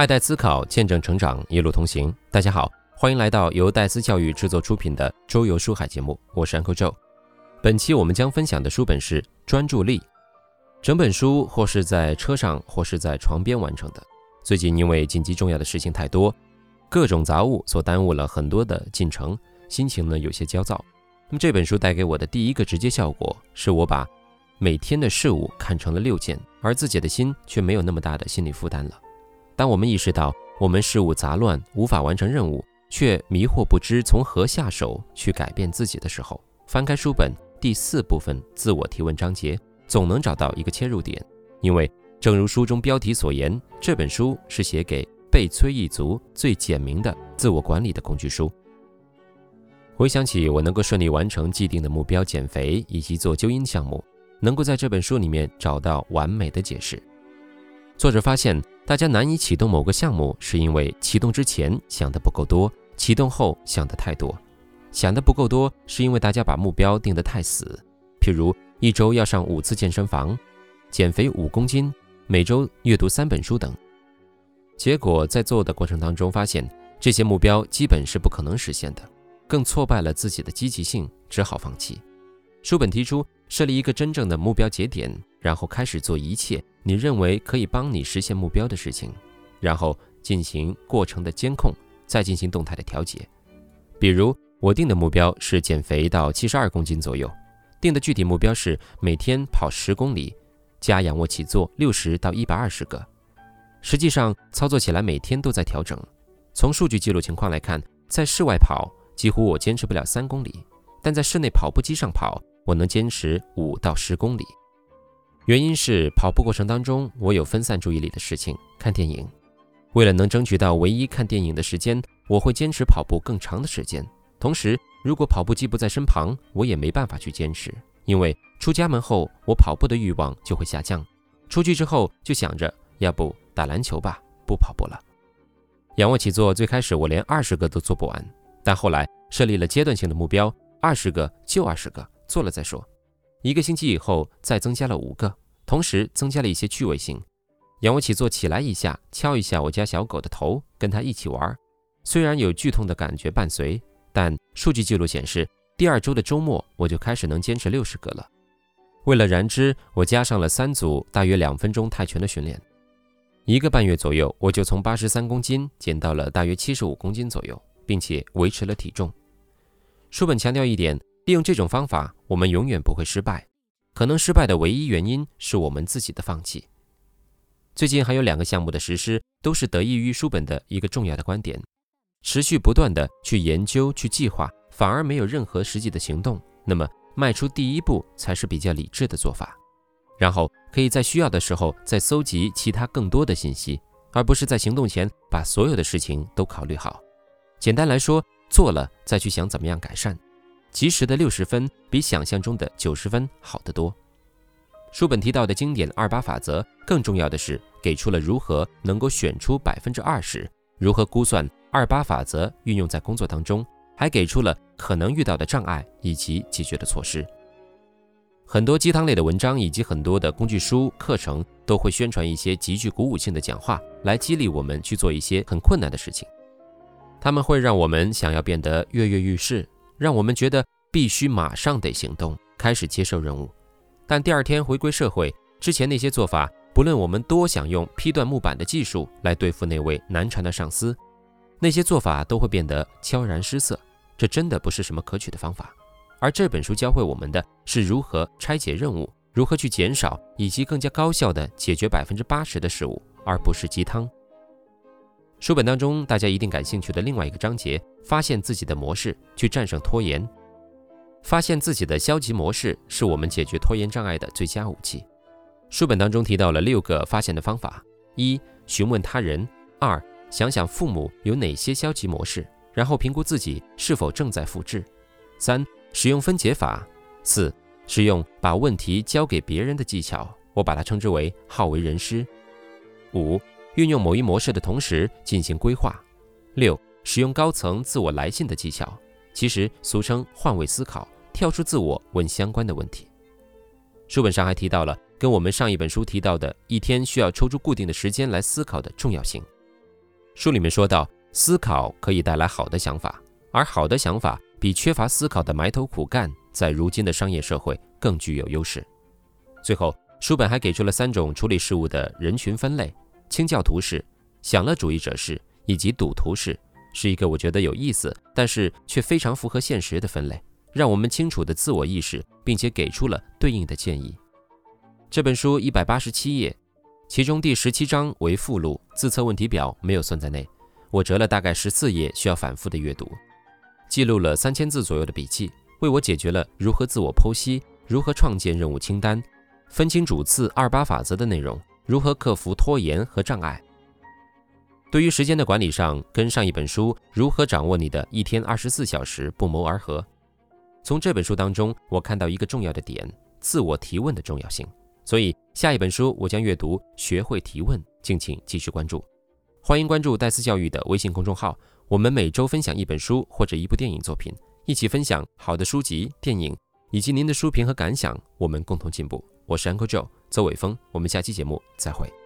爱戴思考，见证成长，一路同行。大家好，欢迎来到由戴思教育制作出品的《周游书海》节目，我是 Uncle Joe。本期我们将分享的书本是《专注力》。整本书或是在车上，或是在床边完成的。最近因为紧急重要的事情太多，各种杂物所耽误了很多的进程，心情呢有些焦躁。那么这本书带给我的第一个直接效果，是我把每天的事物看成了六件，而自己的心却没有那么大的心理负担了。当我们意识到我们事物杂乱，无法完成任务，却迷惑不知从何下手去改变自己的时候，翻开书本第四部分自我提问章节，总能找到一个切入点。因为正如书中标题所言，这本书是写给被催一族最简明的自我管理的工具书。回想起我能够顺利完成既定的目标减肥以及做纠音项目，能够在这本书里面找到完美的解释。作者发现，大家难以启动某个项目，是因为启动之前想的不够多，启动后想的太多。想的不够多，是因为大家把目标定得太死，譬如一周要上五次健身房，减肥五公斤，每周阅读三本书等。结果在做的过程当中，发现这些目标基本是不可能实现的。更挫败了自己的积极性，只好放弃。书本提出设立一个真正的目标节点，然后开始做一切你认为可以帮你实现目标的事情，然后进行过程的监控，再进行动态的调节。比如我定的目标是减肥到七十二公斤左右，定的具体目标是每天跑十公里，加仰卧起坐六十到一百二十个。实际上操作起来每天都在调整。从数据记录情况来看，在室外跑。几乎我坚持不了三公里，但在室内跑步机上跑，我能坚持五到十公里。原因是跑步过程当中，我有分散注意力的事情，看电影。为了能争取到唯一看电影的时间，我会坚持跑步更长的时间。同时，如果跑步机不在身旁，我也没办法去坚持，因为出家门后，我跑步的欲望就会下降。出去之后就想着，要不打篮球吧，不跑步了。仰卧起坐最开始我连二十个都做不完。但后来设立了阶段性的目标，二十个就二十个，做了再说。一个星期以后，再增加了五个，同时增加了一些趣味性。仰卧起坐起来一下，敲一下我家小狗的头，跟它一起玩。虽然有剧痛的感觉伴随，但数据记录显示，第二周的周末我就开始能坚持六十个了。为了燃脂，我加上了三组大约两分钟泰拳的训练。一个半月左右，我就从八十三公斤减到了大约七十五公斤左右。并且维持了体重。书本强调一点：利用这种方法，我们永远不会失败。可能失败的唯一原因是我们自己的放弃。最近还有两个项目的实施，都是得益于书本的一个重要的观点：持续不断的去研究、去计划，反而没有任何实际的行动，那么迈出第一步才是比较理智的做法。然后可以在需要的时候再搜集其他更多的信息，而不是在行动前把所有的事情都考虑好。简单来说，做了再去想怎么样改善，及时的六十分比想象中的九十分好得多。书本提到的经典二八法则，更重要的是给出了如何能够选出百分之二十，如何估算二八法则运用在工作当中，还给出了可能遇到的障碍以及解决的措施。很多鸡汤类的文章以及很多的工具书课程都会宣传一些极具鼓舞性的讲话，来激励我们去做一些很困难的事情。他们会让我们想要变得跃跃欲试，让我们觉得必须马上得行动，开始接受任务。但第二天回归社会之前，那些做法，不论我们多想用劈断木板的技术来对付那位难缠的上司，那些做法都会变得悄然失色。这真的不是什么可取的方法。而这本书教会我们的是如何拆解任务，如何去减少以及更加高效地解决百分之八十的事物，而不是鸡汤。书本当中，大家一定感兴趣的另外一个章节，发现自己的模式，去战胜拖延。发现自己的消极模式，是我们解决拖延障碍的最佳武器。书本当中提到了六个发现的方法：一、询问他人；二、想想父母有哪些消极模式，然后评估自己是否正在复制；三、使用分解法；四、使用把问题交给别人的技巧，我把它称之为好为人师；五。运用某一模式的同时进行规划。六、使用高层自我来信的技巧，其实俗称换位思考，跳出自我问相关的问题。书本上还提到了跟我们上一本书提到的一天需要抽出固定的时间来思考的重要性。书里面说到，思考可以带来好的想法，而好的想法比缺乏思考的埋头苦干，在如今的商业社会更具有优势。最后，书本还给出了三种处理事物的人群分类：清教徒式、享乐主义者式以及赌徒式，是一个我觉得有意思，但是却非常符合现实的分类，让我们清楚的自我意识，并且给出了对应的建议。这本书一百八十七页。其中第十七章为附录，自测问题表没有算在内。我折了大概十四页，需要反复的阅读，记录了三千字左右的笔记，为我解决了如何自我剖析、如何创建任务清单、分清主次二八法则的内容，如何克服拖延和障碍。对于时间的管理上，跟上一本书《如何掌握你的一天二十四小时》不谋而合。从这本书当中，我看到一个重要的点：自我提问的重要性。所以，下一本书我将阅读《学会提问》，敬请继续关注。欢迎关注戴思教育的微信公众号，我们每周分享一本书或者一部电影作品，一起分享好的书籍、电影以及您的书评和感想，我们共同进步。我是 Uncle Joe，邹伟峰，我们下期节目再会。